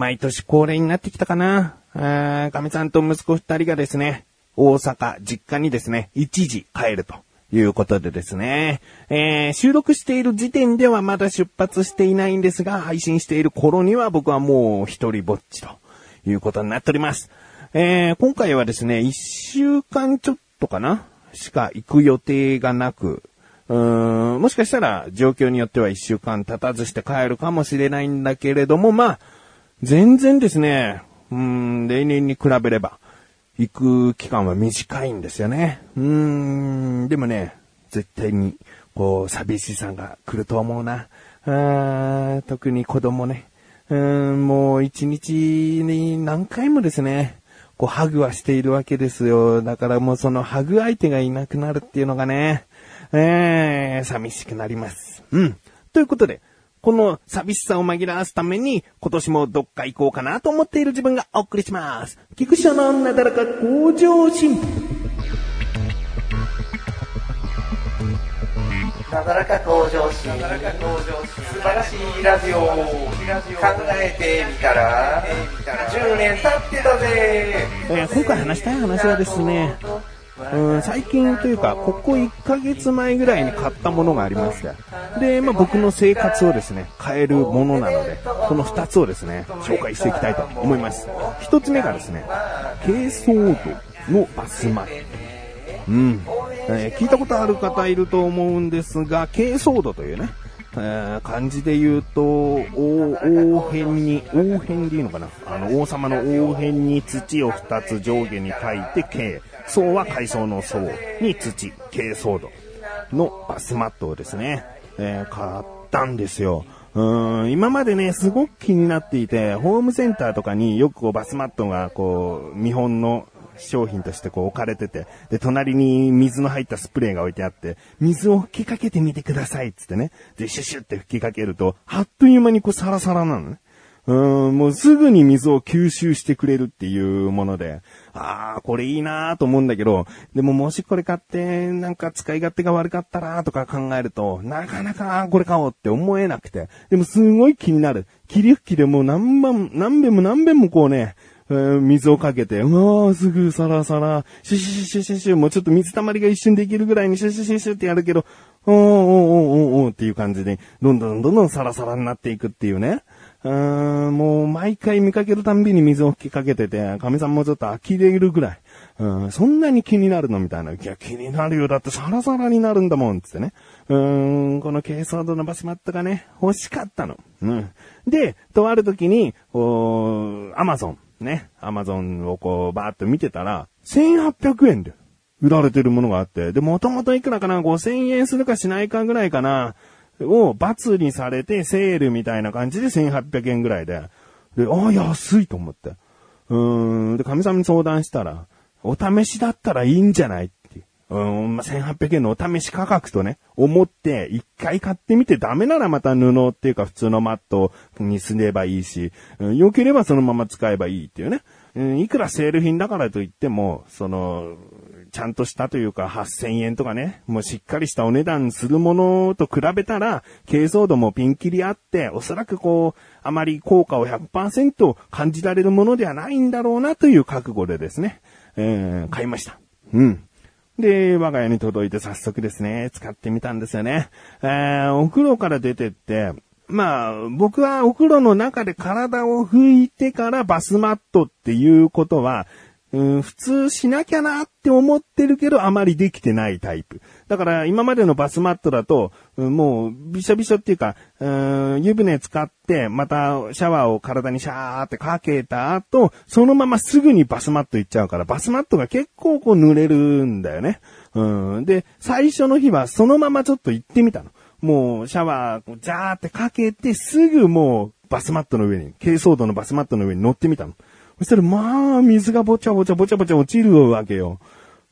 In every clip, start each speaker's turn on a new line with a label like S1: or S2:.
S1: 毎年恒例になってきたかな。かみさんと息子二人がですね、大阪、実家にですね、一時帰ると。いうことでですね、えー、収録している時点ではまだ出発していないんですが、配信している頃には僕はもう一人ぼっちということになっております。えー、今回はですね、一週間ちょっとかなしか行く予定がなく、うーん、もしかしたら状況によっては一週間経たずして帰るかもしれないんだけれども、まあ、全然ですね、うん、例年に比べれば、行く期間は短いんですよね。うん、でもね、絶対に、こう、寂しさが来ると思うな。あ特に子供ね。うん、もう一日に何回もですね、こう、ハグはしているわけですよ。だからもうそのハグ相手がいなくなるっていうのがね、えー、寂しくなります。うん。ということで、この寂しさを紛らわすために、今年もどっか行こうかなと思っている自分がお送りします。菊池のなだらか向上心。
S2: なだらか向上心。なだらか向上心。素晴らしいラジオ。考えてみたら、10年経ってたぜ。
S1: えー、今回話したい話はですね、うん、最近というか、ここ1ヶ月前ぐらいに買ったものがありまして、で、まあ、僕の生活をですね、変えるものなので、この2つをですね、紹介していきたいと思います。1つ目がですね、軽装度のバスマット。うん、えー、聞いたことある方いると思うんですが、軽装度というね、えー、漢字で言うと、王辺に、王辺でいいのかなあの、王様の王辺に土を2つ上下に書いて、軽。層は海藻の層に土、軽層土のバスマットをですね、えー、買ったんですよ。うん、今までね、すごく気になっていて、ホームセンターとかによくこうバスマットがこう、見本の商品としてこう置かれてて、で、隣に水の入ったスプレーが置いてあって、水を吹きかけてみてくださいっつってね。で、シュシュって吹きかけると、あっという間にこうサラサラなのね。うん、もうすぐに水を吸収してくれるっていうもので、ああ、これいいなーと思うんだけど、でももしこれ買って、なんか使い勝手が悪かったらとか考えると、なかなかこれ買おうって思えなくて、でもすごい気になる。霧吹きでもう何番、何遍も何遍もこうね、えー、水をかけて、うわー、すぐサラサラ、シュシュシュシュシュシュ、もうちょっと水たまりが一瞬できるぐらいにシュシュシュシュってやるけど、おーおーおーおーおーっていう感じで、どんどんどんどんサラサラになっていくっていうね。うーん、もう毎回見かけるたんびに水を吹きかけてて、神さんもちょっと呆れるぐらい。うん、そんなに気になるのみたいな。いや、気になるよ。だってサラサラになるんだもん、つってね。うーん、この軽装度のバスマットがね、欲しかったの。うん。で、とある時に、おアマゾン、ね、アマゾンをこう、バーっと見てたら、1800円で売られてるものがあって、で、もともといくらかな ?5000 円するかしないかぐらいかなを罰にされてセールみたいな感じで1800円ぐらいで、で、ああ、安いと思って。うーん、で、神様に相談したら、お試しだったらいいんじゃないって。うん、まあ、1800円のお試し価格とね、思って、一回買ってみてダメならまた布っていうか普通のマットにすればいいし、うん、良ければそのまま使えばいいっていうね。うん、いくらセール品だからといっても、その、ちゃんとしたというか8000円とかね、もうしっかりしたお値段するものと比べたら、軽装度もピンキリあって、おそらくこう、あまり効果を100%感じられるものではないんだろうなという覚悟でですね、えー、買いました。うん。で、我が家に届いて早速ですね、使ってみたんですよね。えー、お風呂から出てって、まあ、僕はお風呂の中で体を拭いてからバスマットっていうことは、うん、普通しなきゃなって思ってるけど、あまりできてないタイプ。だから今までのバスマットだと、うん、もうびしょびしょっていうか、うん、湯船使って、またシャワーを体にシャーってかけた後、そのまますぐにバスマット行っちゃうから、バスマットが結構こう濡れるんだよね。うん、で、最初の日はそのままちょっと行ってみたの。もうシャワー、ジャーってかけて、すぐもうバスマットの上に、軽装度のバスマットの上に乗ってみたの。そしたら、まあ、水がぼちゃぼちゃぼちゃぼちゃ落ちるわけよ。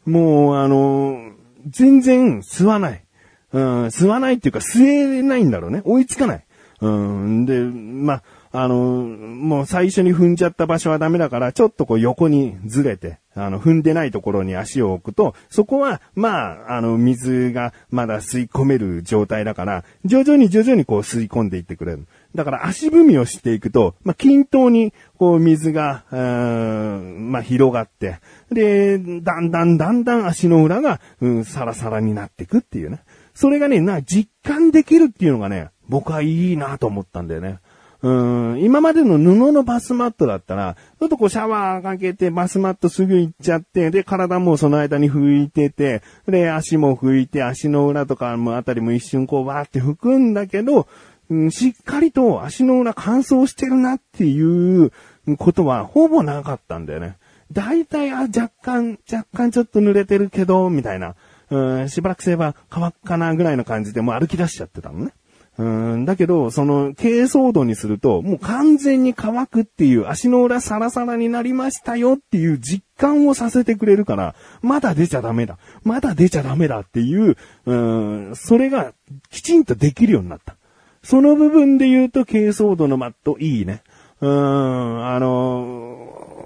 S1: もう、あの、全然吸わない。うん、吸わないっていうか吸えないんだろうね。追いつかない。うん、で、まあ、あの、もう最初に踏んじゃった場所はダメだから、ちょっとこう横にずれて、あの、踏んでないところに足を置くと、そこは、まあ、あの、水がまだ吸い込める状態だから、徐々に徐々にこう吸い込んでいってくれる。だから足踏みをしていくと、まあ、均等に、こう、水が、うーんまあ、広がって、で、だんだんだんだん足の裏が、うん、サラサラになっていくっていうね。それがね、な、実感できるっていうのがね、僕はいいなと思ったんだよね。うん、今までの布のバスマットだったら、ちょっとこうシャワーかけてバスマットすぐ行っちゃって、で、体もその間に拭いてて、で、足も拭いて、足の裏とかもあたりも一瞬こうわーって拭くんだけど、うんしっかりと足の裏乾燥してるなっていうことはほぼなかったんだよね。だいたい、あ、若干、若干ちょっと濡れてるけど、みたいな。うん、しばらくすれば乾くかなぐらいの感じでもう歩き出しちゃってたのね。うん、だけど、その、軽装度にすると、もう完全に乾くっていう、足の裏サラサラになりましたよっていう実感をさせてくれるから、まだ出ちゃダメだ。まだ出ちゃダメだっていう、うん、それがきちんとできるようになった。その部分で言うと、軽装度のマットいいね。うん、あの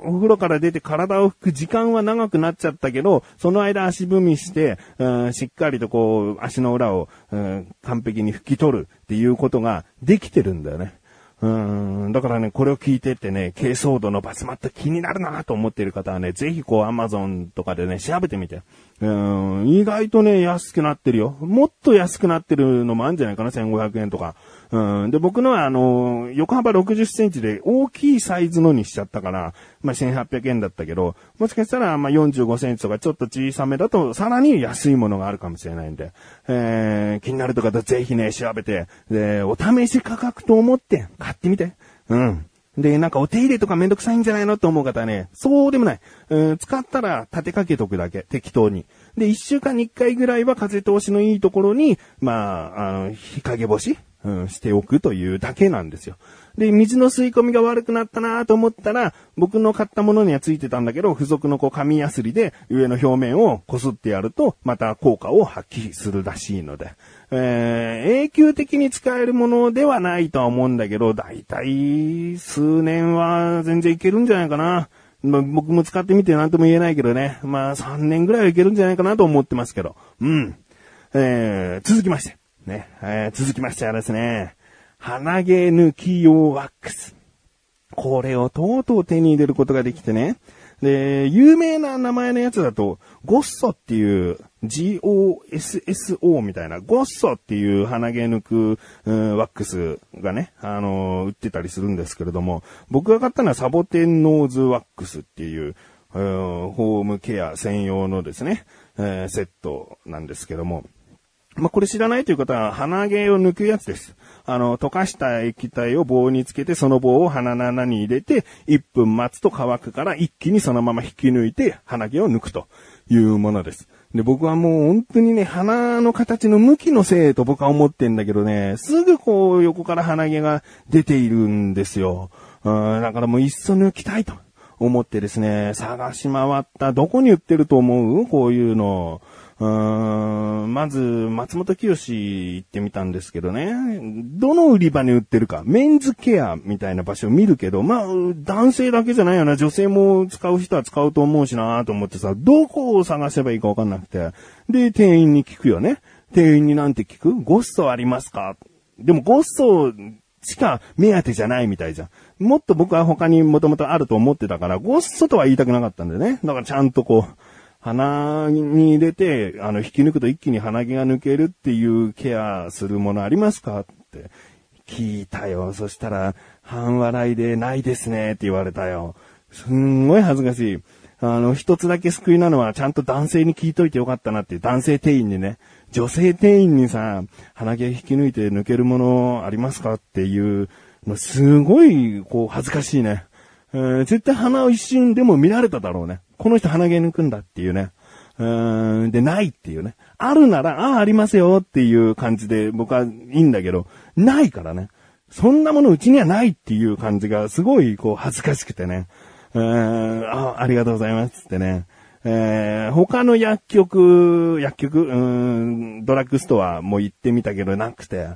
S1: お風呂から出て体を拭く時間は長くなっちゃったけど、その間足踏みして、うん、しっかりとこう、足の裏を、うん、完璧に拭き取るっていうことができてるんだよね。うん、だからね、これを聞いてってね、軽装度のバスマット気になるなと思ってる方はね、ぜひこう、アマゾンとかでね、調べてみて。うん、意外とね、安くなってるよ。もっと安くなってるのもあるんじゃないかな、1500円とか。うん。で、僕のはあの、横幅60センチで大きいサイズのにしちゃったから、まあ、1800円だったけど、もしかしたら、まあ、45センチとかちょっと小さめだと、さらに安いものがあるかもしれないんで、えー、気になるとかぜひね、調べて、で、お試し価格と思って買ってみて。うん。で、なんかお手入れとかめんどくさいんじゃないのと思う方はね、そうでもない。うん、使ったら立てかけとくだけ、適当に。で、一週間に一回ぐらいは風通しのいいところに、まあ、あの、日陰干しうん、しておくというだけなんですよ。で、水の吸い込みが悪くなったなと思ったら、僕の買ったものにはついてたんだけど、付属のこう紙やすりで上の表面をこすってやると、また効果を発揮するらしいので、えー、永久的に使えるものではないとは思うんだけど、だいたい数年は全然いけるんじゃないかな。まあ、僕も使ってみて何とも言えないけどね。まあ3年ぐらいはいけるんじゃないかなと思ってますけど。うん。えー、続きまして。ね。えー、続きましてはですね。鼻毛抜き用ワックス。これをとうとう手に入れることができてね。で、有名な名前のやつだと、ゴッソっていう、G-O-S-S-O みたいな、ゴッソっていう鼻毛抜く、うんワックスがね、あのー売ってたりするんですけれども、僕が買ったのはサボテンノーズワックスっていう、うんホームケア専用のですね、えーセットなんですけども、まあ、これ知らないという方は鼻毛を抜くやつです。あの、溶かした液体を棒につけて、その棒を鼻の穴に入れて、1分待つと乾くから一気にそのまま引き抜いて鼻毛を抜くというものです。で、僕はもう本当にね、鼻の形の向きのせいと僕は思ってんだけどね、すぐこう横から鼻毛が出ているんですよ。うん、だからもういっそ抜きたいと思ってですね、探し回った。どこに売ってると思う？こういうの。うーんまず、松本清行ってみたんですけどね。どの売り場に売ってるか、メンズケアみたいな場所を見るけど、まあ、男性だけじゃないよな。女性も使う人は使うと思うしなと思ってさ、どこを探せばいいかわかんなくて。で、店員に聞くよね。店員になんて聞く？ゴッソありますか？でもゴッソしか目当てじゃないみたいじゃん。もっと僕は他にもともとあると思ってたから、ゴッソとは言いたくなかったんだよね。だからちゃんとこう、鼻に入れて、あの、引き抜くと一気に鼻毛が抜けるっていうケアするものありますかって聞いたよ。そしたら、半笑いでないですねって言われたよ。すんごい恥ずかしい。あの、一つだけ救いなのは、ちゃんと男性に聞いといてよかったなっていう、男性店員にね、女性店員にさ、鼻毛引き抜いて抜けるものありますかっていうの、すごい、こう、恥ずかしいね。えー絶対鼻を一瞬でも見られただろうね。この人鼻毛抜くんだっていうね。うーんで、ないっていうね。あるなら、ああ、ありますよっていう感じで僕はいいんだけど、ないからね。そんなものうちにはないっていう感じがすごいこう恥ずかしくてね。うーんあありがとうございますってね。えー他の薬局、薬局、うーん、ドラッグストアも行ってみたけどなくて、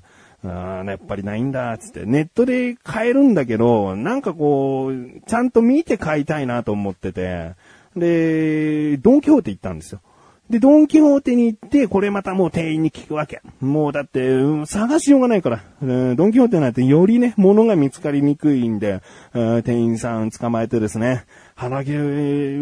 S1: あーやっぱりないんだ、つって。ネットで買えるんだけど、なんかこう、ちゃんと見て買いたいなと思ってて、で、ドンキホーテ行ったんですよ。で、ドンキホーテに行って、これまたもう店員に聞くわけ。もうだって、うん探しようがないから。うんドンキホーテなんてよりね、物が見つかりにくいんで、うん店員さん捕まえてですね、鼻毛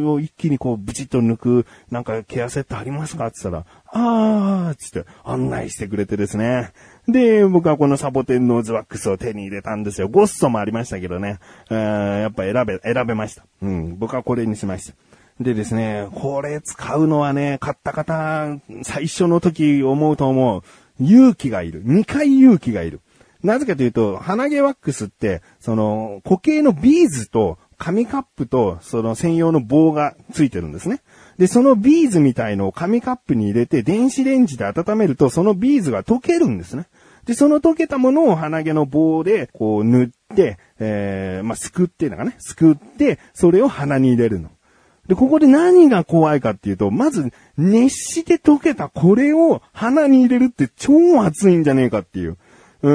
S1: を一気にこうブチッと抜く、なんかケアセットありますか？って言ったら、あー、つって案内してくれてですね。で、僕はこのサボテンノーズワックスを手に入れたんですよ。ゴッソもありましたけどね。うんやっぱ選べ、選べました。うん、僕はこれにしました。でですね、これ使うのはね、買った方、最初の時思うと思う。勇気がいる。2回勇気がいる。なぜかというと、鼻毛ワックスって、その、固形のビーズと、紙カップと、その専用の棒がついてるんですね。で、そのビーズみたいのを紙カップに入れて、電子レンジで温めると、そのビーズが溶けるんですね。で、その溶けたものを鼻毛の棒で、こう塗って、えー、まあ、すくっていうのかね、すくって、それを鼻に入れるの。で、ここで何が怖いかっていうと、まず、熱して溶けたこれを鼻に入れるって超熱いんじゃねえかっていう。う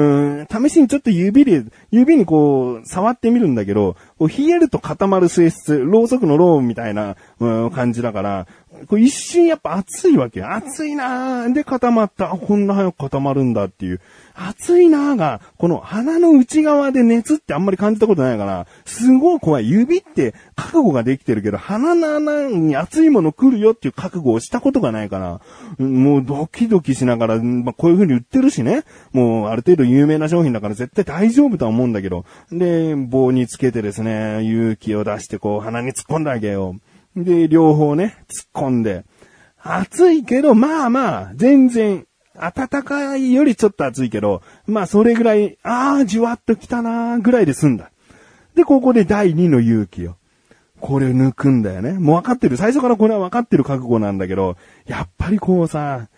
S1: ーん、試しにちょっと指で、指にこう、触ってみるんだけど、冷えると固まる性質、ろうそくのローみたいな、うん、感じだから、こう一瞬やっぱ熱いわけ。熱いなーで固まった。あこんな早く固まるんだっていう。熱いなーが、この鼻の内側で熱ってあんまり感じたことないから、すごい怖い。指って覚悟ができてるけど、鼻の穴に熱いもの来るよっていう覚悟をしたことがないから、もうドキドキしながら、まあ、こういう風に売ってるしね。もうある程度有名な商品だから絶対大丈夫とは思うんだけど。で、棒につけてですね、勇気を出してこう鼻に突っ込んであげよう。で、両方ね、突っ込んで。暑いけど、まあまあ、全然、暖かいよりちょっと暑いけど、まあそれぐらい、ああ、じわっと来たなーぐらいで済んだ。で、ここで第2の勇気よ。これ抜くんだよね。もう分かってる。最初からこれは分かってる覚悟なんだけど、やっぱりこうさ、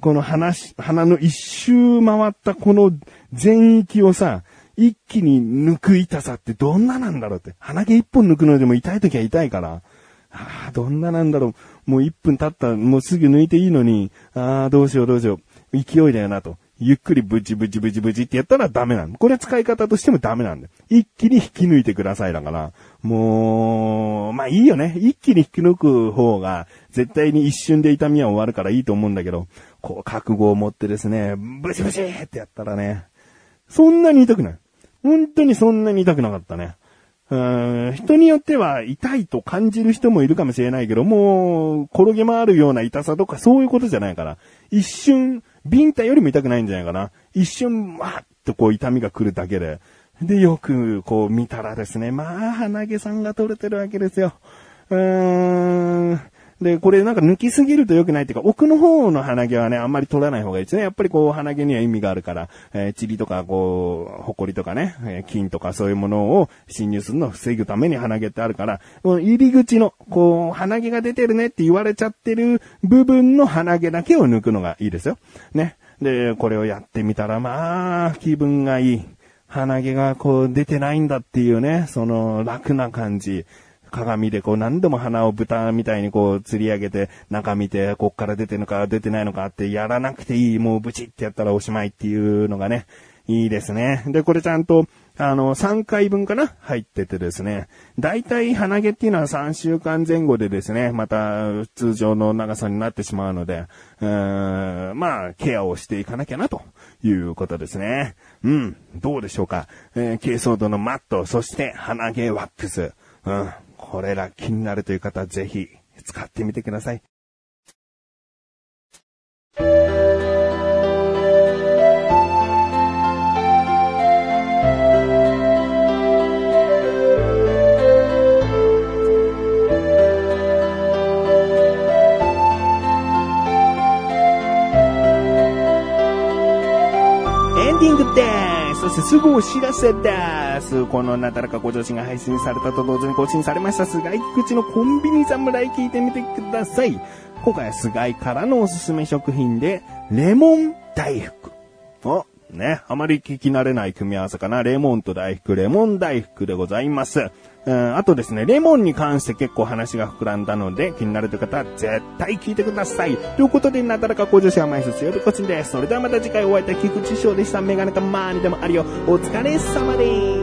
S1: この鼻し、鼻の一周回ったこの全域をさ、一気に抜く痛さってどんななんだろうって。鼻毛一本抜くのでも痛い時は痛いから。ああ、どんななんだろう。もう一分経った、もうすぐ抜いていいのに、ああ、どうしようどうしよう。勢いだよなと。ゆっくりブチブチブチブチってやったらダメなの。これ使い方としてもダメなんだよ。一気に引き抜いてくださいだから。もう、まあいいよね。一気に引き抜く方が、絶対に一瞬で痛みは終わるからいいと思うんだけど、こう覚悟を持ってですね、ブチブチってやったらね、そんなに痛くない。本当にそんなに痛くなかったね。うん人によっては痛いと感じる人もいるかもしれないけど、もう、転げ回るような痛さとかそういうことじゃないから、一瞬、ビンタよりも痛くないんじゃないかな。一瞬、わーっとこう痛みが来るだけで。で、よくこう見たらですね、まあ、鼻毛さんが取れてるわけですよ。うーん。で、これなんか抜きすぎると良くないっていうか、奥の方の鼻毛はね、あんまり取らない方がいいですね。やっぱりこう、鼻毛には意味があるから、えー、塵とかこう、埃とかね、えー菌とかそういうものを侵入するのを防ぐために鼻毛ってあるから、この入り口の、こう、鼻毛が出てるねって言われちゃってる部分の鼻毛だけを抜くのがいいですよ。ね。で、これをやってみたら、まあ、気分がいい。鼻毛がこう出てないんだっていうね、その楽な感じ。鏡でこう何度も鼻を豚みたいにこう吊り上げて中見てこっから出てるのか出てないのかってやらなくていいもうブチってやったらおしまいっていうのがね、いいですね。で、これちゃんとあの3回分かな入っててですね。だいたい鼻毛っていうのは3週間前後でですね、また通常の長さになってしまうので、うーんまあケアをしていかなきゃなということですね。うん、どうでしょうか。えー、軽装度のマット、そして鼻毛ワックス。うん。これら気になるという方はぜひ使ってみてください。エンディングです。ですすぐお知らせです。このなだらかご上司が配信されたと同時に更新されました菅井菊池のコンビニ侍聞いてみてください。今回は菅井からのおすすめ食品で、レモン大福。お、ね、あまり聞き慣れない組み合わせかな。レモンと大福、レモン大福でございます。うん、あとですね、レモンに関して結構話が膨らんだので、気になるという方は絶対聞いてください。ということで、なだらか向上心は毎週強火こっちです。それではまた次回お会いいたい菊池翔でした。メガネとマーニでもあるよ。お疲れ様です。